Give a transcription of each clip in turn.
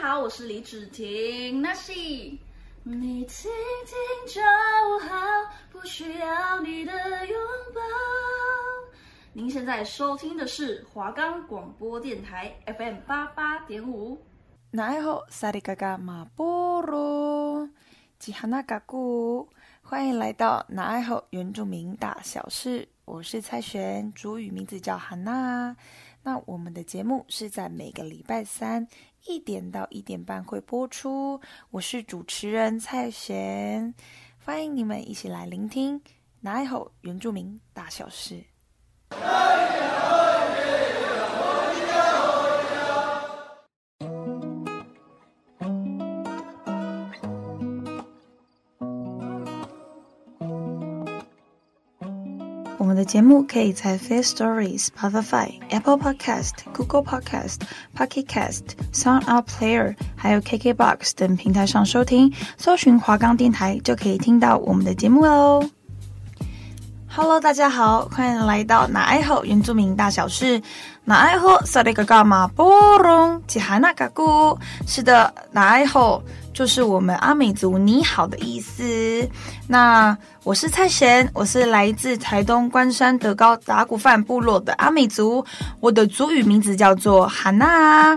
好，我是李芷婷，那是你听听就好，不需要你的拥抱。您现在收听的是华冈广播电台 FM 八八点五。那爱好萨利嘎嘎马波罗吉哈那嘎古，欢迎来到那爱好原住民大小事，我是蔡璇，主语名字叫哈娜。那我们的节目是在每个礼拜三一点到一点半会播出。我是主持人蔡璇，欢迎你们一起来聆听那爱好原住民大小事。我们的节目可以在 Fair Stories、Spotify、Apple Podcast、Google Podcast、Pocket Cast、Sound Out Player，还有 KKBox 等平台上收听，搜寻华冈电台就可以听到我们的节目喽。Hello，大家好，欢迎来到那爱好原住民大小事。那爱好萨里嘎嘎马波隆吉哈那嘎古，是的，那爱好就是我们阿美族你好的意思。那我是蔡贤，我是来自台东关山德高达古范部落的阿美族，我的族语名字叫做哈娜。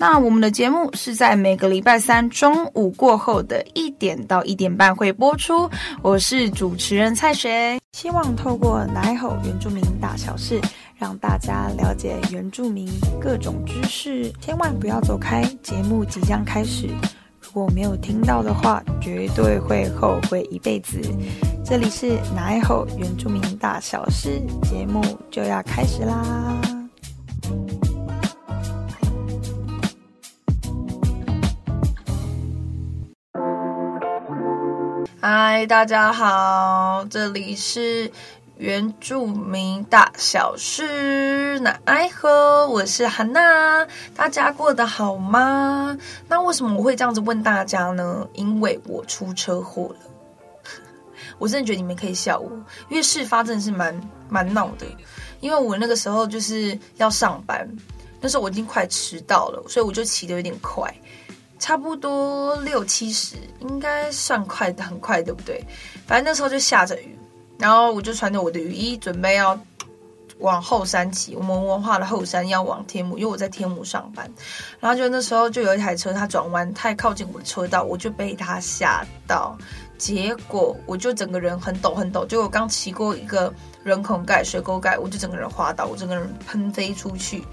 那我们的节目是在每个礼拜三中午过后的一点到一点半会播出。我是主持人蔡璇，希望透过那爱好原住民大小事，让大家了解原住民各种知识。千万不要走开，节目即将开始。如果没有听到的话，绝对会后悔一辈子。这里是那爱好原住民大小事，节目就要开始啦。嗨，大家好，这里是原住民大小事，那爱喝，我是哈娜，大家过得好吗？那为什么我会这样子问大家呢？因为我出车祸了，我真的觉得你们可以笑我，因为事发真的是蛮蛮闹的，因为我那个时候就是要上班，那时候我已经快迟到了，所以我就骑的有点快。差不多六七十，应该算快的，很快，对不对？反正那时候就下着雨，然后我就穿着我的雨衣，准备要往后山骑。我们文化的后山要往天母，因为我在天母上班。然后就那时候就有一台车，它转弯太靠近我的车道，我就被它吓到，结果我就整个人很抖很抖。结果我刚骑过一个人孔盖、水沟盖，我就整个人滑倒，我整个人喷飞出去。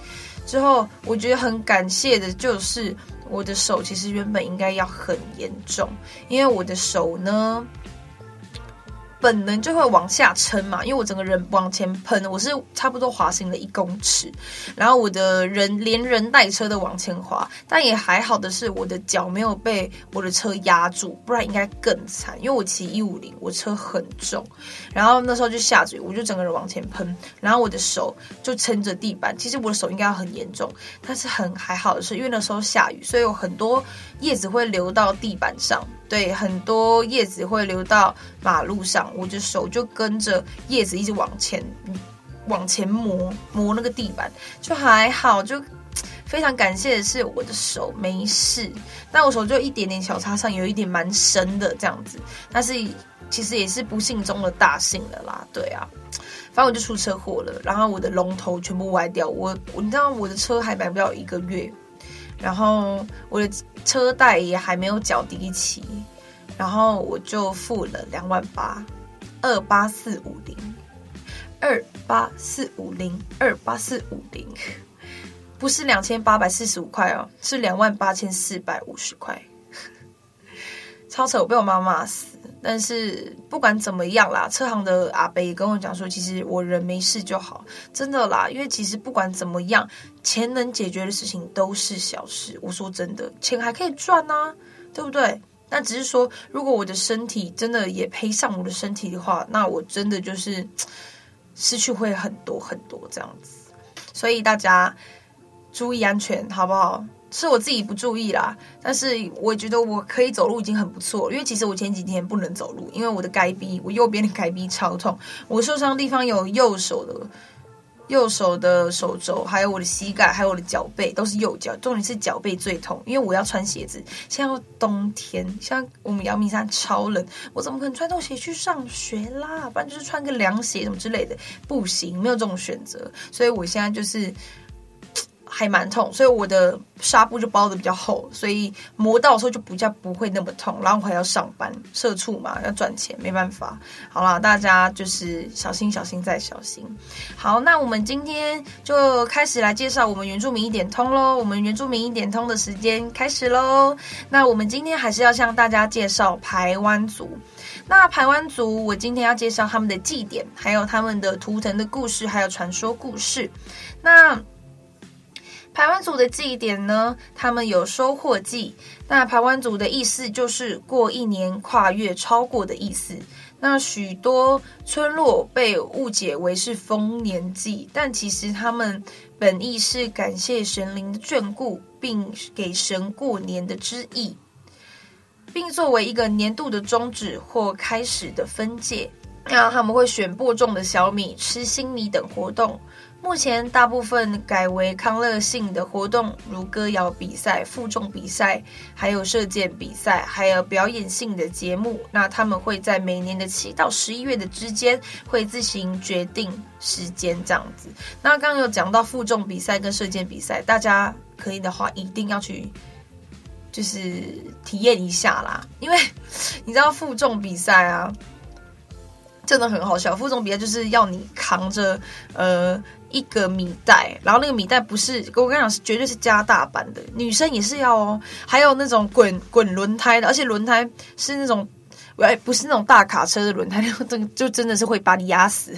之后我觉得很感谢的就是。我的手其实原本应该要很严重，因为我的手呢，本能就会往下撑嘛，因为我整个人往前喷，我是差不多滑行了一公尺，然后我的人连人带车的往前滑，但也还好的是我的脚没有被我的车压住，不然应该更惨，因为我骑一五零，我车很重，然后那时候就下着雨，我就整个人往前喷，然后我的手就撑着地板，其实我的手应该要很严重，但是很还好的是，因为那时候下雨，所以有很多叶子会流到地板上。对，很多叶子会流到马路上，我的手就跟着叶子一直往前，往前磨磨那个地板，就还好，就非常感谢的是我的手没事，但我手就一点点小擦伤，有一点蛮深的这样子，但是其实也是不幸中的大幸了啦，对啊，反正我就出车祸了，然后我的龙头全部歪掉，我我你知道我的车还买不了一个月。然后我的车贷也还没有缴第一期，然后我就付了两万八，二八四五零，二八四五零，二八四五零，不是两千八百四十五块哦，是两万八千四百五十块，超扯，我被我妈骂死。但是不管怎么样啦，车行的阿伯也跟我讲说，其实我人没事就好，真的啦。因为其实不管怎么样，钱能解决的事情都是小事。我说真的，钱还可以赚啊，对不对？那只是说，如果我的身体真的也赔上我的身体的话，那我真的就是失去会很多很多这样子。所以大家注意安全，好不好？是我自己不注意啦，但是我觉得我可以走路已经很不错，因为其实我前几天不能走路，因为我的该逼，我右边的该逼超痛，我受伤的地方有右手的右手的手肘，还有我的膝盖，还有我的脚背，都是右脚。重点是脚背最痛，因为我要穿鞋子。现在冬天，像我们阳明山超冷，我怎么可能穿这种鞋去上学啦？不然就是穿个凉鞋什么之类的，不行，没有这种选择。所以我现在就是。还蛮痛，所以我的纱布就包的比较厚，所以磨到的时候就比较不会那么痛。然后我还要上班，社畜嘛，要赚钱，没办法。好啦，大家就是小心、小心再小心。好，那我们今天就开始来介绍我们原住民一点通喽。我们原住民一点通的时间开始喽。那我们今天还是要向大家介绍排湾族。那排湾族，我今天要介绍他们的祭典，还有他们的图腾的故事，还有传说故事。那排湾族的祭典呢，他们有收获祭。那排湾族的意思就是过一年跨越超过的意思。那许多村落被误解为是丰年祭，但其实他们本意是感谢神灵的眷顾，并给神过年的之意，并作为一个年度的终止或开始的分界。那他们会选播种的小米、吃新米等活动。目前大部分改为康乐性的活动，如歌谣比赛、负重比赛，还有射箭比赛，还有表演性的节目。那他们会在每年的七到十一月的之间，会自行决定时间这样子。那刚刚有讲到负重比赛跟射箭比赛，大家可以的话一定要去，就是体验一下啦。因为你知道负重比赛啊，真的很好笑。负重比赛就是要你扛着，呃。一个米袋，然后那个米袋不是，我跟你讲是绝对是加大版的，女生也是要哦。还有那种滚滚轮胎的，而且轮胎是那种，哎，不是那种大卡车的轮胎，这个就真的是会把你压死。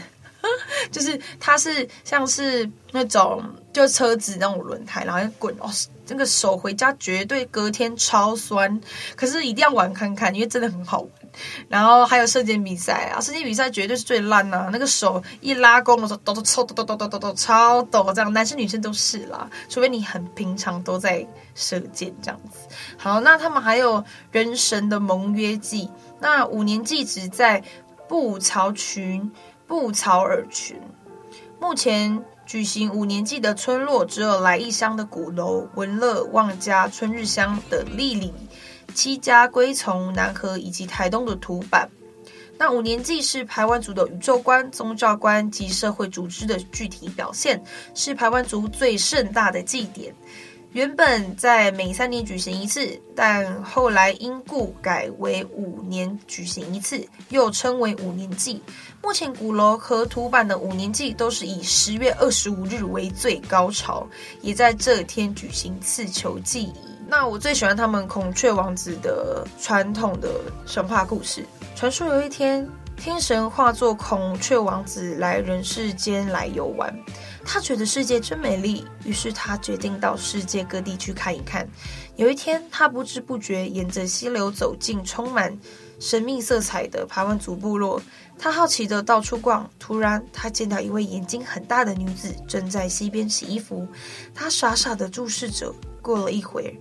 就是它是像是那种就车子那种轮胎，然后滚哦，那个手回家绝对隔天超酸，可是一定要玩看看，因为真的很好玩。然后还有射箭比赛啊，射箭比赛绝对是最烂呐、啊！那个手一拉弓的时候，抖抖抖抖抖抖抖抖超抖，这样男生女生都是啦，除非你很平常都在射箭这样子。好，那他们还有人神的盟约祭，那五年祭只在布草群、布草尔群。目前举行五年祭的村落只有来义乡的鼓楼、文乐、望家、春日乡的丽里。七家归从南河以及台东的土坂，那五年祭是排湾族的宇宙观、宗教观及社会组织的具体表现，是排湾族最盛大的祭典。原本在每三年举行一次，但后来因故改为五年举行一次，又称为五年祭。目前鼓楼和土坂的五年祭都是以十月二十五日为最高潮，也在这天举行刺球祭。那我最喜欢他们孔雀王子的传统的神话故事。传说有一天，天神化作孔雀王子来人世间来游玩，他觉得世界真美丽，于是他决定到世界各地去看一看。有一天，他不知不觉沿着溪流走进充满神秘色彩的排湾族部落，他好奇的到处逛，突然他见到一位眼睛很大的女子正在溪边洗衣服，他傻傻的注视着。过了一会儿。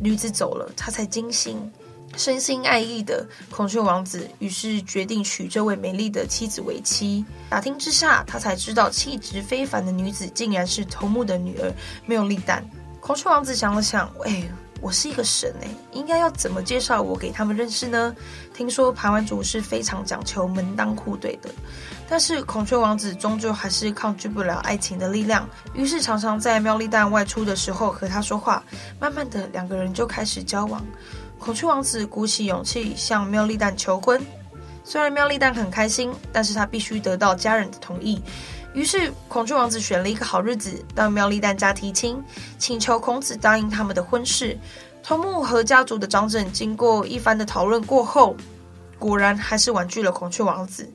女子走了，他才惊醒，深心爱意的孔雀王子，于是决定娶这位美丽的妻子为妻。打听之下，他才知道气质非凡的女子竟然是头目的女儿没有例旦。孔雀王子想了想，哎，我是一个神哎，应该要怎么介绍我给他们认识呢？听说排湾族是非常讲求门当户对的。但是孔雀王子终究还是抗拒不了爱情的力量，于是常常在妙丽蛋外出的时候和他说话。慢慢的，两个人就开始交往。孔雀王子鼓起勇气向妙丽蛋求婚，虽然妙丽蛋很开心，但是他必须得到家人的同意。于是孔雀王子选了一个好日子到缪丽丹家提亲，请求孔子答应他们的婚事。头目和家族的长者经过一番的讨论过后，果然还是婉拒了孔雀王子。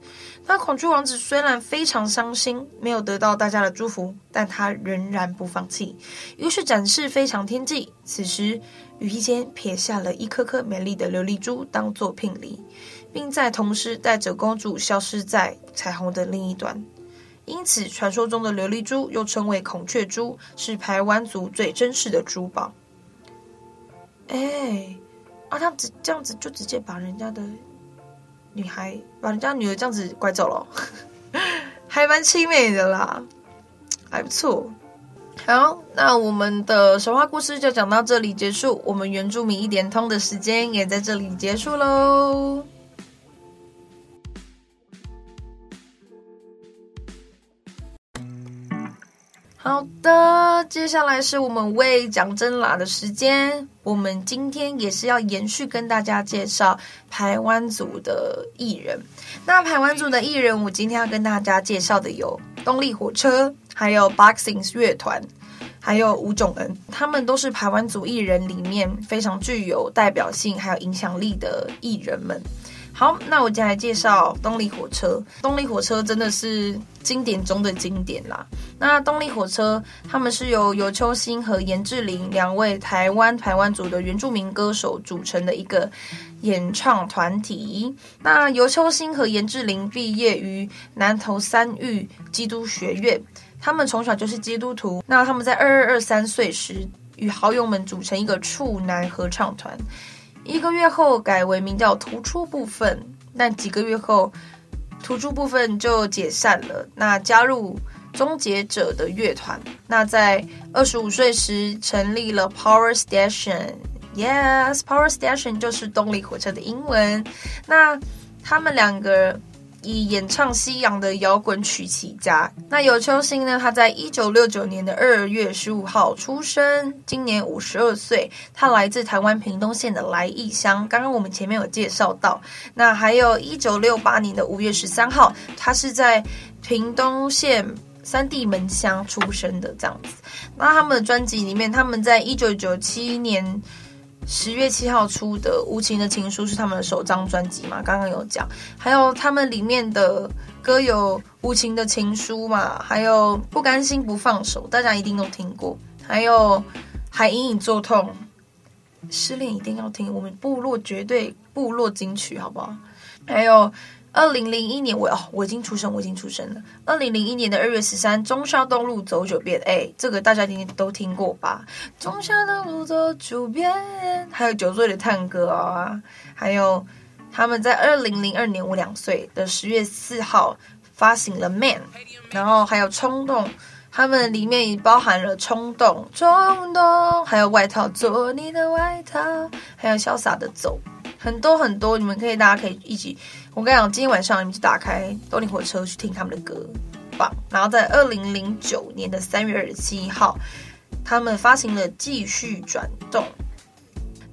那孔雀王子虽然非常伤心，没有得到大家的祝福，但他仍然不放弃，于是展示非常天际。此时，无意间撇下了一颗颗美丽的琉璃珠当做聘礼，并在同时带着公主消失在彩虹的另一端。因此，传说中的琉璃珠又称为孔雀珠，是排湾族最珍视的珠宝。哎，啊，他这这样子就直接把人家的。女孩把人家女儿这样子拐走了，还蛮凄美的啦。还不错。好，那我们的神话故事就讲到这里结束，我们原住民一点通的时间也在这里结束喽。好的，接下来是我们为讲真啦的时间。我们今天也是要延续跟大家介绍排湾族的艺人。那排湾族的艺人，我今天要跟大家介绍的有动力火车，还有 Boxing 乐团，还有吴炯恩，他们都是排湾族艺人里面非常具有代表性还有影响力的艺人们。好，那我接下来介绍动力火车。动力火车真的是经典中的经典啦。那动力火车他们是由尤秋兴和严志玲两位台湾台湾族的原住民歌手组成的一个演唱团体。那尤秋兴和严志玲毕业于南投三育基督学院，他们从小就是基督徒。那他们在二二二三岁时与好友们组成一个处男合唱团。一个月后改为名叫突出部分，但几个月后突出部分就解散了。那加入终结者的乐团。那在二十五岁时成立了 Power Station，Yes，Power Station 就是动力火车的英文。那他们两个。以演唱西洋的摇滚曲起家。那尤秋兴呢？他在一九六九年的二月十五号出生，今年五十二岁。他来自台湾屏东县的来义乡。刚刚我们前面有介绍到。那还有一九六八年的五月十三号，他是在屏东县三地门乡出生的。这样子。那他们的专辑里面，他们在一九九七年。十月七号出的《无情的情书》是他们的首张专辑嘛？刚刚有讲，还有他们里面的歌有《无情的情书》嘛，还有《不甘心不放手》，大家一定都听过。还有《还隐隐作痛》，失恋一定要听，我们部落绝对部落金曲，好不好？还有。二零零一年，我哦，我已经出生，我已经出生了。二零零一年的二月十三，忠孝东路走九遍，哎，这个大家一定都听过吧？忠孝东路走九遍，还有九岁的探戈啊，还有他们在二零零二年我两岁的十月四号发行了《Man》，然后还有冲动，他们里面也包含了冲动、冲动，还有外套做你的外套，还有潇洒的走，很多很多，你们可以大家可以一起。我跟你讲，今天晚上你们就打开动力火车去听他们的歌，棒！然后在二零零九年的三月二十七号，他们发行了《继续转动》。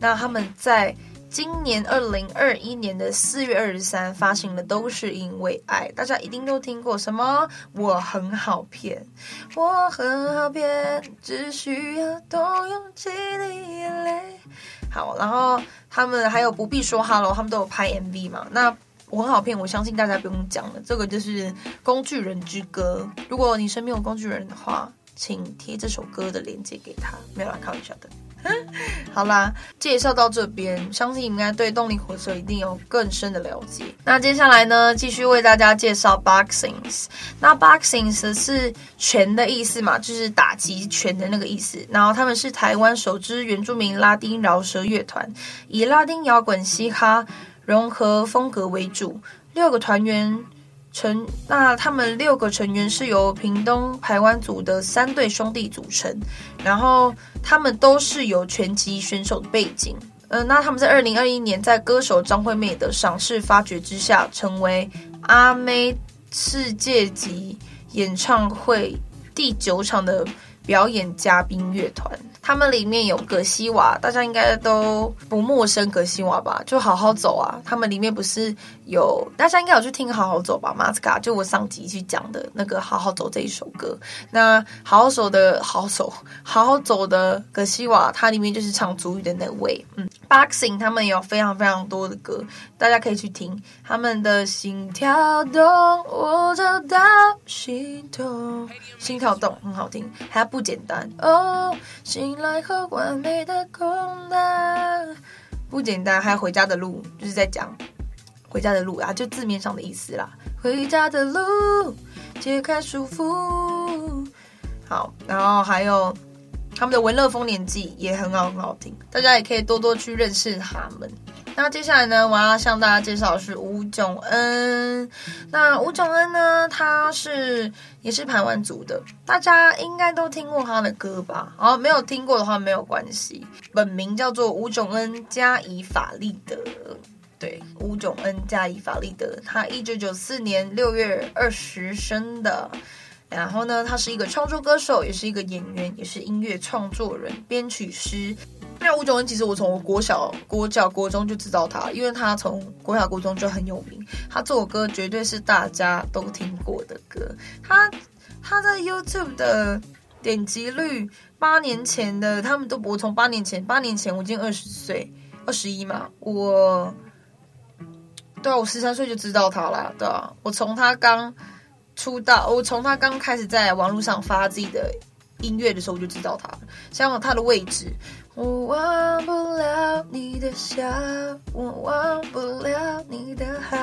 那他们在今年二零二一年的四月二十三发行的《都是因为爱》，大家一定都听过什么？我很好骗，我很好骗，只需要动用几滴眼泪。好，然后他们还有不必说哈喽，他们都有拍 MV 嘛？那。我很好骗，我相信大家不用讲了。这个就是《工具人之歌》，如果你身边有工具人的话，请贴这首歌的链接给他。没有啦，开玩笑的。好啦，介绍到这边，相信你们应该对动力火车一定有更深的了解。那接下来呢，继续为大家介绍 Boxings。那 Boxings 是拳的意思嘛，就是打击拳的那个意思。然后他们是台湾首支原住民拉丁饶舌乐团，以拉丁摇滚、嘻哈。融合风格为主，六个团员成，那他们六个成员是由屏东排湾族的三对兄弟组成，然后他们都是有拳击选手的背景。嗯、呃，那他们在二零二一年在歌手张惠妹的赏识发掘之下，成为阿妹世界级演唱会第九场的表演嘉宾乐团。他们里面有葛西瓦，大家应该都不陌生。葛西瓦吧，就好好走啊。他们里面不是有，大家应该有去听好好走吧？马斯卡就我上集去讲的那个好好走这一首歌。那好好走的好好走，好好走的葛西瓦，它里面就是唱主语的那位。嗯，Boxing 他们有非常非常多的歌，大家可以去听。他们的心跳动，我找到心痛，心跳动很好听，还不简单哦，心。来和完美的空，不简单。还有回家的路，就是在讲回家的路啊，就字面上的意思啦。回家的路，解开束缚。好，然后还有他们的《文乐丰年纪》也很好，很好听。大家也可以多多去认识他们。那接下来呢，我要向大家介绍的是吴炯恩。那吴炯恩呢，他是也是台湾族的，大家应该都听过他的歌吧？哦没有听过的话没有关系，本名叫做吴炯恩加以法利德。对，吴炯恩加以法利德，他一九九四年六月二十生的。然后呢，他是一个创作歌手，也是一个演员，也是音乐创作人、编曲师。那吴炯恩其实我从我国小、国小、国中就知道他，因为他从国小、国中就很有名。他这首歌绝对是大家都听过的歌。他他在 YouTube 的点击率，八年前的他们都不，我从八年前，八年前我已经二十岁，二十一嘛，我对啊，我十三岁就知道他了，对啊，我从他刚出道，我从他刚开始在网络上发自己的音乐的时候，我就知道他，像他的位置。我忘不了你的笑，我忘不了你的好。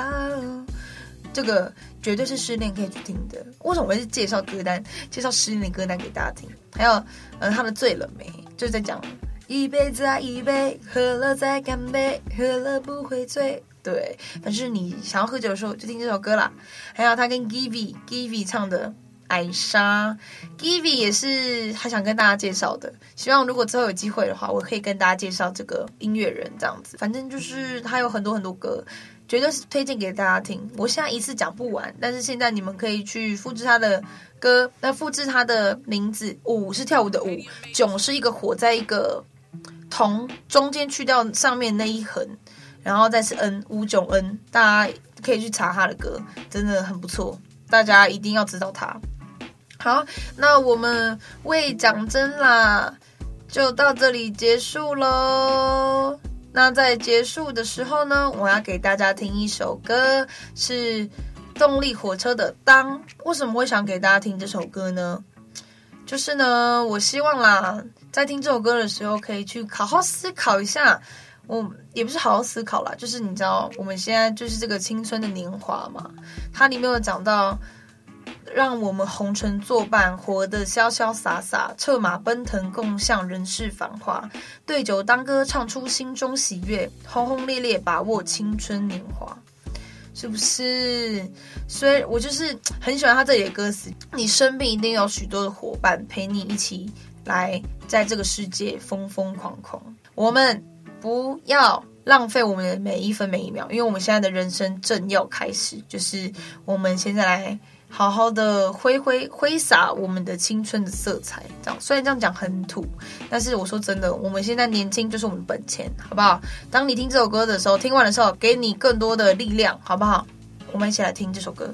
这个绝对是失恋可以去听的。为什么我会介绍歌单，介绍失恋的歌单给大家听？还有，嗯，他的醉了没？就是在讲一杯再一杯，喝了再干杯，喝了不会醉。对，反正你想要喝酒的时候就听这首歌啦。还有他跟 Givi Givi 唱的。艾莎，Givi 也是还想跟大家介绍的。希望如果之后有机会的话，我可以跟大家介绍这个音乐人这样子。反正就是他有很多很多歌，绝对是推荐给大家听。我现在一次讲不完，但是现在你们可以去复制他的歌，那复制他的名字。舞是跳舞的舞，囧是一个火在一个铜中间去掉上面那一横，然后再是恩，吴炯恩，大家可以去查他的歌，真的很不错，大家一定要知道他。好，那我们为讲真啦，就到这里结束喽。那在结束的时候呢，我要给大家听一首歌，是动力火车的《当》。为什么会想给大家听这首歌呢？就是呢，我希望啦，在听这首歌的时候，可以去好好思考一下。我也不是好好思考啦，就是你知道，我们现在就是这个青春的年华嘛，它里面有讲到。让我们红尘作伴，活得潇潇洒洒，策马奔腾，共向人世繁华。对酒当歌，唱出心中喜悦，轰轰烈烈，把握青春年华，是不是？所以我就是很喜欢他这里的歌词。你身边一定有许多的伙伴陪你一起来，在这个世界疯疯狂狂。我们不要浪费我们的每一分每一秒，因为我们现在的人生正要开始，就是我们现在来。好好的挥挥挥洒我们的青春的色彩，这样虽然这样讲很土，但是我说真的，我们现在年轻就是我们的本钱，好不好？当你听这首歌的时候，听完的时候，给你更多的力量，好不好？我们一起来听这首歌。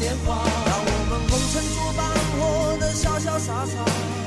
年华让我们红尘作伴活得潇潇洒洒。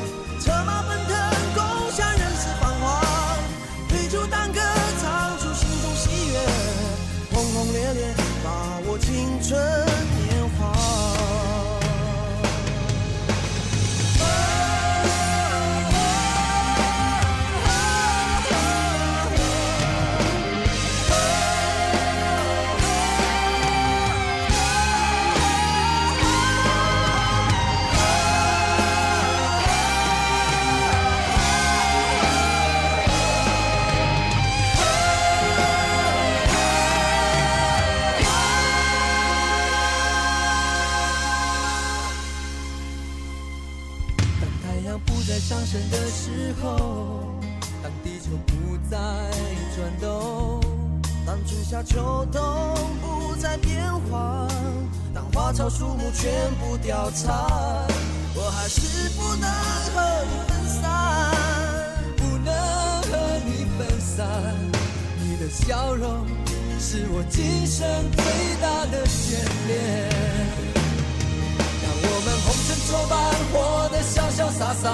秋冬不再变换，当花草树木全部凋残，我还是不能和你分散，不能和你分散。你的笑容是我今生最大的眷恋。让我们红尘作伴，活得潇潇洒洒，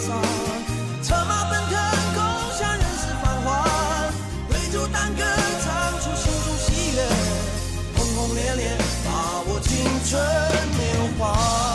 策马奔腾，共享人世繁华。对酒当歌，唱出心中喜悦，轰轰烈烈，把握青春年华。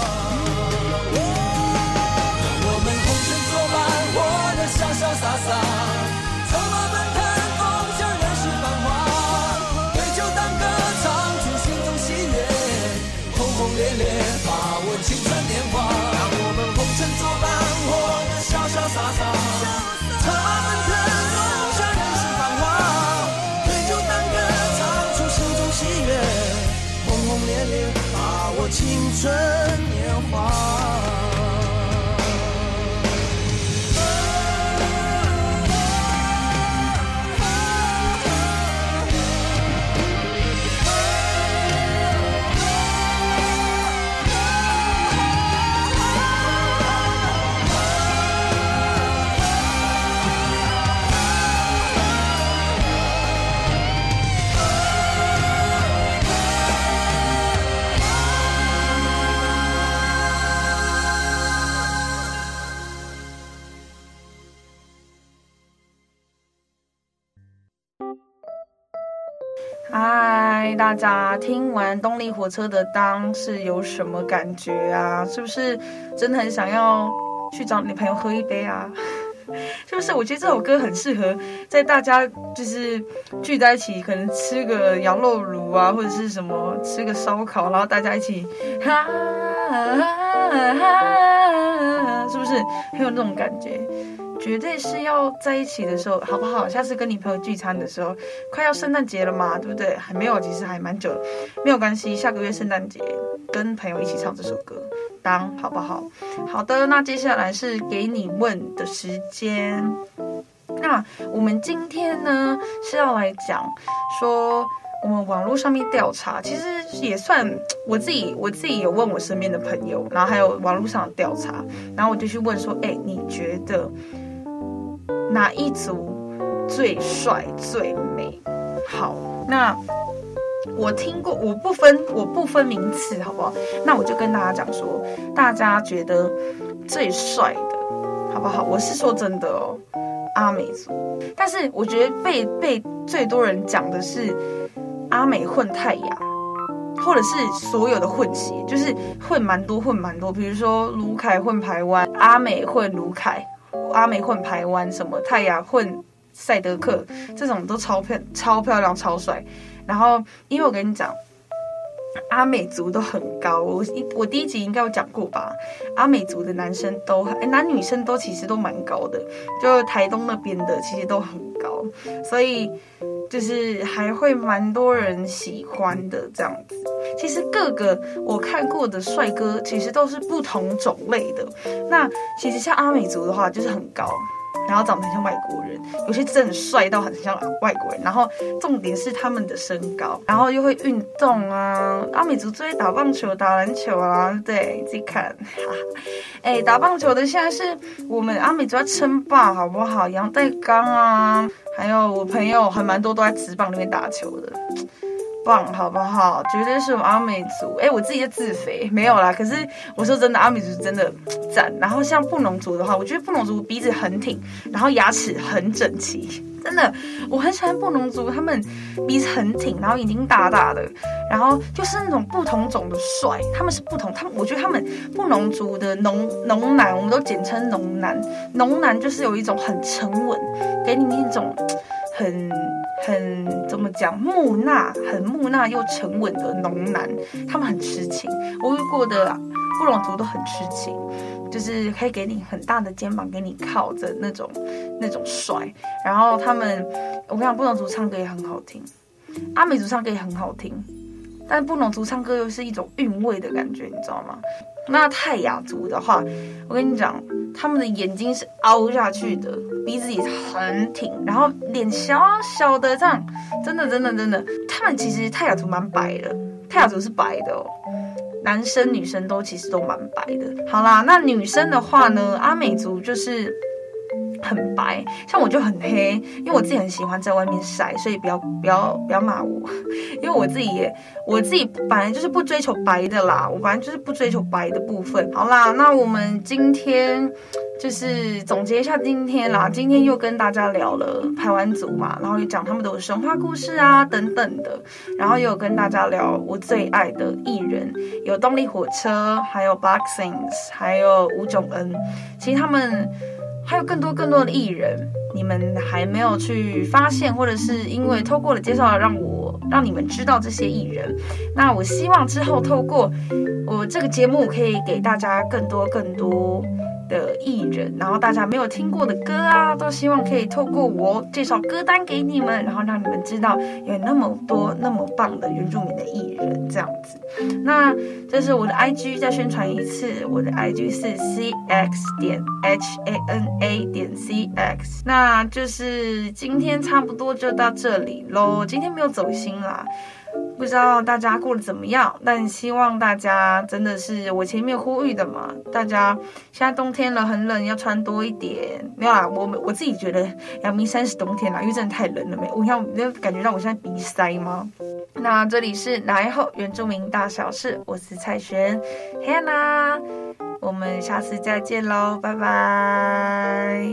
大家听完动力火车的《当》是有什么感觉啊？是不是真的很想要去找女朋友喝一杯啊？是不是？我觉得这首歌很适合在大家就是聚在一起，可能吃个羊肉炉啊，或者是什么吃个烧烤，然后大家一起，是不是很有那种感觉？绝对是要在一起的时候，好不好？下次跟你朋友聚餐的时候，快要圣诞节了嘛，对不对？还没有，其实还蛮久，没有关系。下个月圣诞节跟朋友一起唱这首歌，当好不好？好的，那接下来是给你问的时间。那我们今天呢是要来讲说，我们网络上面调查，其实也算我自己，我自己有问我身边的朋友，然后还有网络上的调查，然后我就去问说，哎，你觉得？哪一组最帅最美？好，那我听过，我不分我不分名次，好不好？那我就跟大家讲说，大家觉得最帅的，好不好？我是说真的哦，阿美族。但是我觉得被被最多人讲的是阿美混泰雅，或者是所有的混血，就是混蛮多混蛮多，比如说卢凯混台湾，阿美混卢凯。阿美混排湾，什么泰雅混赛德克，这种都超漂超漂亮超帅。然后，因为我跟你讲，阿美族都很高。我一我第一集应该有讲过吧？阿美族的男生都很，男女生都其实都蛮高的，就台东那边的其实都很高，所以就是还会蛮多人喜欢的这样子。其实各个我看过的帅哥，其实都是不同种类的。那其实像阿美族的话，就是很高，然后长得很像外国人，有些真的很帅到很像外国人。然后重点是他们的身高，然后又会运动啊。阿美族最爱打棒球、打篮球啊，对，自己看。哎，打棒球的现在是我们阿美族要称霸，好不好？杨代刚啊，还有我朋友还蛮多都在职棒那边打球的。棒，好不好？绝对是我们阿美族。哎，我自己就自肥，没有啦。可是我说真的，阿美族真的赞。然后像布农族的话，我觉得布农族鼻子很挺，然后牙齿很整齐。真的，我很喜欢布农族，他们鼻子很挺，然后眼睛大大的，然后就是那种不同种的帅。他们是不同，他们我觉得他们布农族的农农男，我们都简称农男。农男就是有一种很沉稳，给你一种很很怎么讲木讷，很木讷又沉稳的农男。他们很痴情，我遇过的布隆族都很痴情。就是可以给你很大的肩膀，给你靠着那种那种帅。然后他们，我跟你讲，布隆族唱歌也很好听，阿美族唱歌也很好听，但布隆族唱歌又是一种韵味的感觉，你知道吗？那泰雅族的话，我跟你讲，他们的眼睛是凹下去的，鼻子也很挺，然后脸小小的这样，真的真的真的，他们其实泰雅族蛮白的，泰雅族是白的哦。男生女生都其实都蛮白的。好啦，那女生的话呢？阿美族就是很白，像我就很黑，因为我自己很喜欢在外面晒，所以不要不要不要骂我，因为我自己也我自己本来就是不追求白的啦，我本来就是不追求白的部分。好啦，那我们今天。就是总结一下今天啦，今天又跟大家聊了排湾族嘛，然后又讲他们的神话故事啊等等的，然后又有跟大家聊我最爱的艺人，有动力火车，还有 Boxings，还有吴炯恩，其实他们还有更多更多的艺人，你们还没有去发现，或者是因为透过了介绍让我让你们知道这些艺人，那我希望之后透过我这个节目可以给大家更多更多。的艺人，然后大家没有听过的歌啊，都希望可以透过我介绍歌单给你们，然后让你们知道有那么多那么棒的原住民的艺人这样子。那这是我的 IG，再宣传一次，我的 IG 是 cx 点 hana 点 cx。那就是今天差不多就到这里喽，今天没有走心啦。不知道大家过得怎么样，但希望大家真的是我前面呼吁的嘛，大家现在冬天了，很冷，要穿多一点。没有啦，我我自己觉得阳明山是冬天啦，因为真的太冷了没。我看那感觉让我现在鼻塞吗？那这里是哪一后原住民大小事，我是蔡璇，Hannah，我们下次再见喽，拜拜。